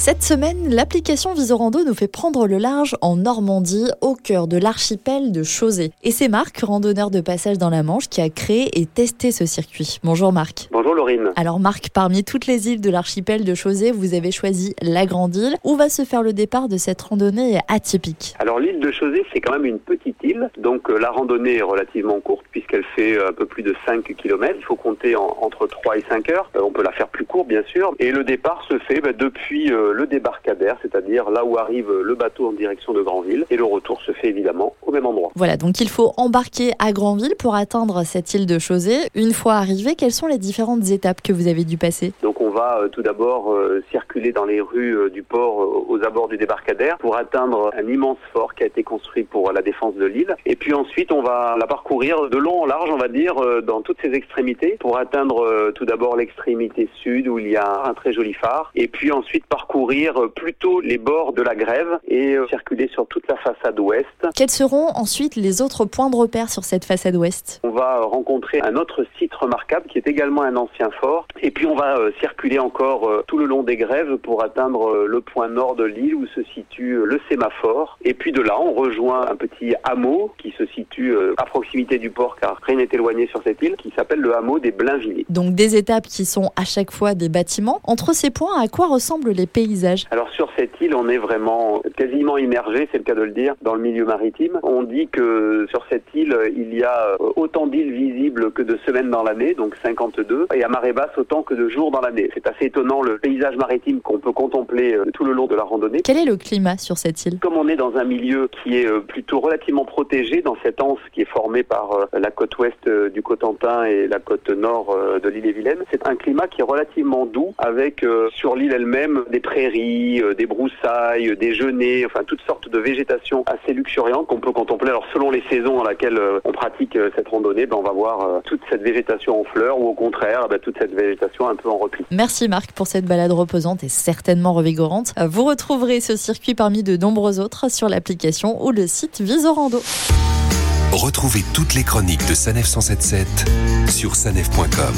Cette semaine, l'application Visorando nous fait prendre le large en Normandie, au cœur de l'archipel de Chausey. Et c'est Marc, randonneur de passage dans la Manche, qui a créé et testé ce circuit. Bonjour Marc. Bonjour Laurine. Alors Marc, parmi toutes les îles de l'archipel de Chausey, vous avez choisi la Grande Île. Où va se faire le départ de cette randonnée atypique Alors l'île de Chausey, c'est quand même une petite île, donc euh, la randonnée est relativement courte puisqu'elle fait euh, un peu plus de 5 km. Il faut compter en- entre 3 et 5 heures. Euh, on peut la faire plus courte bien sûr. Et le départ se fait bah, depuis euh, le débarcadère, c'est-à-dire là où arrive le bateau en direction de Granville. Et le retour se fait évidemment au même endroit. Voilà, donc il faut embarquer à Granville pour atteindre cette île de Chausey. Une fois arrivé, quelles sont les différentes étapes que vous avez dû passer? Donc on va euh, tout d'abord euh, circuler dans les rues euh, du port aux abords du débarcadère pour atteindre un immense fort qui a été construit pour la défense de l'île. Et puis ensuite on va la parcourir de long en large, on va dire, dans toutes ses extrémités pour atteindre tout d'abord l'extrémité sud où il y a un très joli phare. Et puis ensuite parcourir plutôt les bords de la grève et circuler sur toute la façade ouest. Quels seront ensuite les autres points de repère sur cette façade ouest? On va rencontrer un autre site remarquable qui est également un ancien fort. Et puis on va euh, circuler encore euh, tout le long des grèves pour atteindre euh, le point nord de l'île où se situe euh, le sémaphore. Et puis de là, on rejoint un petit hameau qui se situe à proximité du port car rien n'est éloigné sur cette île qui s'appelle le hameau des Blainvilliers. Donc des étapes qui sont à chaque fois des bâtiments. Entre ces points, à quoi ressemblent les paysages? Alors sur cette île, on est vraiment quasiment immergé, c'est le cas de le dire, dans le milieu maritime. On dit que sur cette île, il y a autant d'îles visibles que de semaines dans l'année, donc 52, et à marée basse autant que de jours dans l'année. C'est assez étonnant le paysage maritime qu'on peut contempler euh, tout le long de la randonnée. Quel est le climat sur cette île? Comme on est dans un milieu qui est euh, plutôt relativement protégé dans cette anse qui est formée par euh, la côte ouest du Cotentin et la côte nord de l'île-et-Vilaine, c'est un climat qui est relativement doux avec sur l'île elle-même des prairies, des broussailles, des genêts, enfin toutes sortes de végétation assez luxuriante qu'on peut contempler. Alors selon les saisons dans lesquelles on pratique cette randonnée, ben, on va voir toute cette végétation en fleurs ou au contraire ben, toute cette végétation un peu en repli. Merci Marc pour cette balade reposante et certainement revigorante. Vous retrouverez ce circuit parmi de nombreux autres sur l'application ou le site Visorando. Retrouvez toutes les chroniques de Sanef 177 sur sanef.com.